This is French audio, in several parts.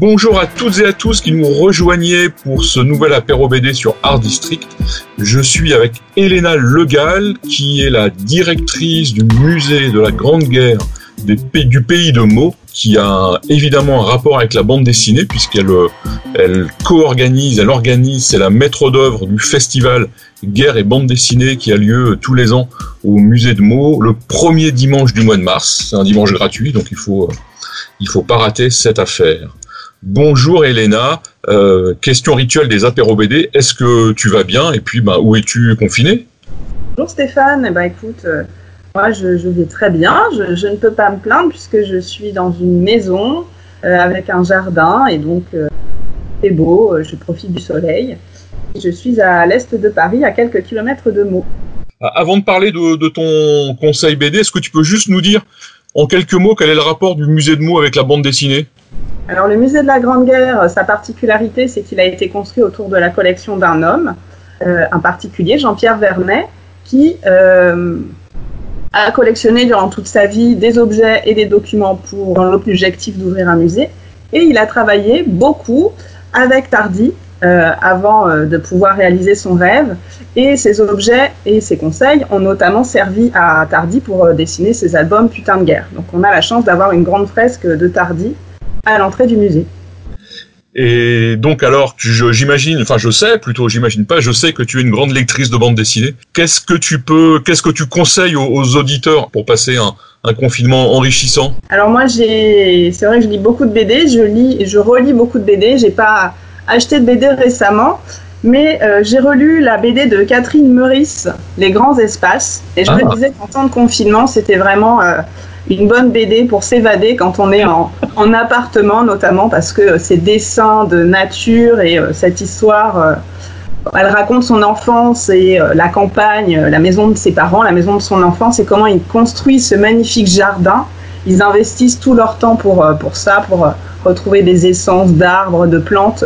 Bonjour à toutes et à tous qui nous rejoignez pour ce nouvel apéro BD sur Art District. Je suis avec Elena Legal, qui est la directrice du musée de la Grande Guerre du pays de Meaux, qui a évidemment un rapport avec la bande dessinée, puisqu'elle euh, elle co-organise, elle organise, c'est la maître d'œuvre du festival Guerre et bande dessinée qui a lieu tous les ans au musée de Meaux, le premier dimanche du mois de mars. C'est un dimanche gratuit, donc il faut, euh, il faut pas rater cette affaire. Bonjour Elena, euh, question rituelle des apéros BD, est-ce que tu vas bien et puis bah, où es-tu confiné Bonjour Stéphane, eh ben, écoute, euh, moi je, vais très bien, je, ne peux pas me plaindre puisque je suis dans une maison euh, avec un jardin et donc c'est beau, je profite du soleil. Je suis à l'est de Paris, à quelques kilomètres de Meaux. Ah, avant de parler de, de ton conseil BD, est-ce que tu peux juste nous dire en quelques mots quel est le rapport du musée de Meaux avec la bande dessinée? Alors le musée de la Grande Guerre, sa particularité, c'est qu'il a été construit autour de la collection d'un homme, euh, un particulier, Jean-Pierre Vernet, qui euh, a collectionné durant toute sa vie des objets et des documents pour l'objectif d'ouvrir un musée. Et il a travaillé beaucoup avec Tardy euh, avant de pouvoir réaliser son rêve. Et ces objets et ses conseils ont notamment servi à Tardy pour dessiner ses albums Putain de guerre. Donc on a la chance d'avoir une grande fresque de Tardy à l'entrée du musée. Et donc alors, j'imagine, enfin je sais plutôt, j'imagine pas, je sais que tu es une grande lectrice de bande dessinée. Qu'est-ce que tu peux, qu'est-ce que tu conseilles aux, auditeurs pour passer un, confinement enrichissant? Alors moi j'ai, c'est vrai que je lis beaucoup de BD, je lis, je relis beaucoup de BD. J'ai pas acheté de BD récemment, mais euh, j'ai relu la BD de Catherine Meurice, Les grands espaces, et je me ah. disais qu'en temps de confinement c'était vraiment euh, une bonne BD pour s'évader quand on est en, appartement, notamment parce que ces dessins de nature et euh, cette histoire, euh, elle raconte son enfance et euh, la campagne, la maison de ses parents, la maison de son enfance et comment ils construisent ce magnifique jardin. Ils investissent tout leur temps pour, pour ça, pour retrouver des essences d'arbres, de plantes.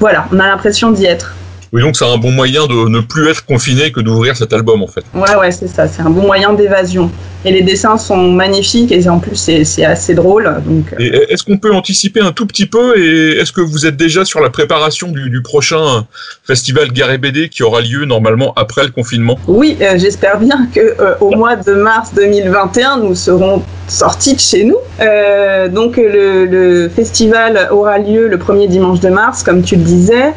Voilà, on a l'impression d'y être. Oui, donc c'est un bon moyen de ne plus être confiné que d'ouvrir cet album en fait. Ouais, ouais, c'est ça, c'est un bon moyen d'évasion. Et les dessins sont magnifiques et en plus c'est assez drôle. Donc... Euh. Est-ce qu'on peut anticiper un tout petit peu et est-ce que vous êtes déjà sur la préparation du, prochain festival Gare BD qui aura lieu normalement après le confinement? Oui, euh, j'espère bien que euh, au mois de mars 2021 nous serons sortis de chez nous. donc le, festival aura lieu le premier dimanche de mars, comme tu le disais.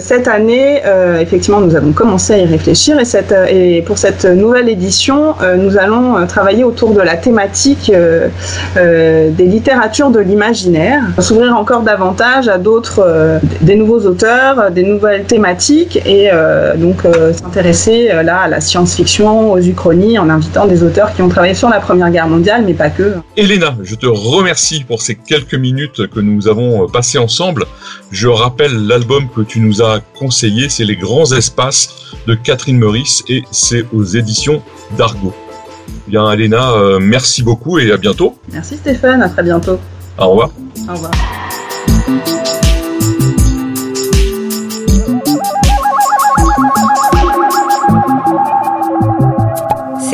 cette année euh, effectivement, nous avons commencé à y réfléchir et, euh, pour cette nouvelle édition, euh, nous allons travailler autour de la thématique des littératures de l'imaginaire, s'ouvrir encore davantage à d'autres, des nouveaux auteurs, des nouvelles thématiques et donc s'intéresser là à la science-fiction, aux uchronies, en invitant des auteurs qui ont travaillé sur la Première Guerre mondiale, mais pas que. Elena, je te remercie pour ces quelques minutes que nous avons passées ensemble. Je rappelle l'album que tu nous as conseillé c'est Les Grands Espaces de Catherine Meurice et c'est aux éditions d'Argo. Bien, Alena, euh, merci beaucoup et à bientôt. Merci Stéphane, à très bientôt. Au revoir. Au revoir.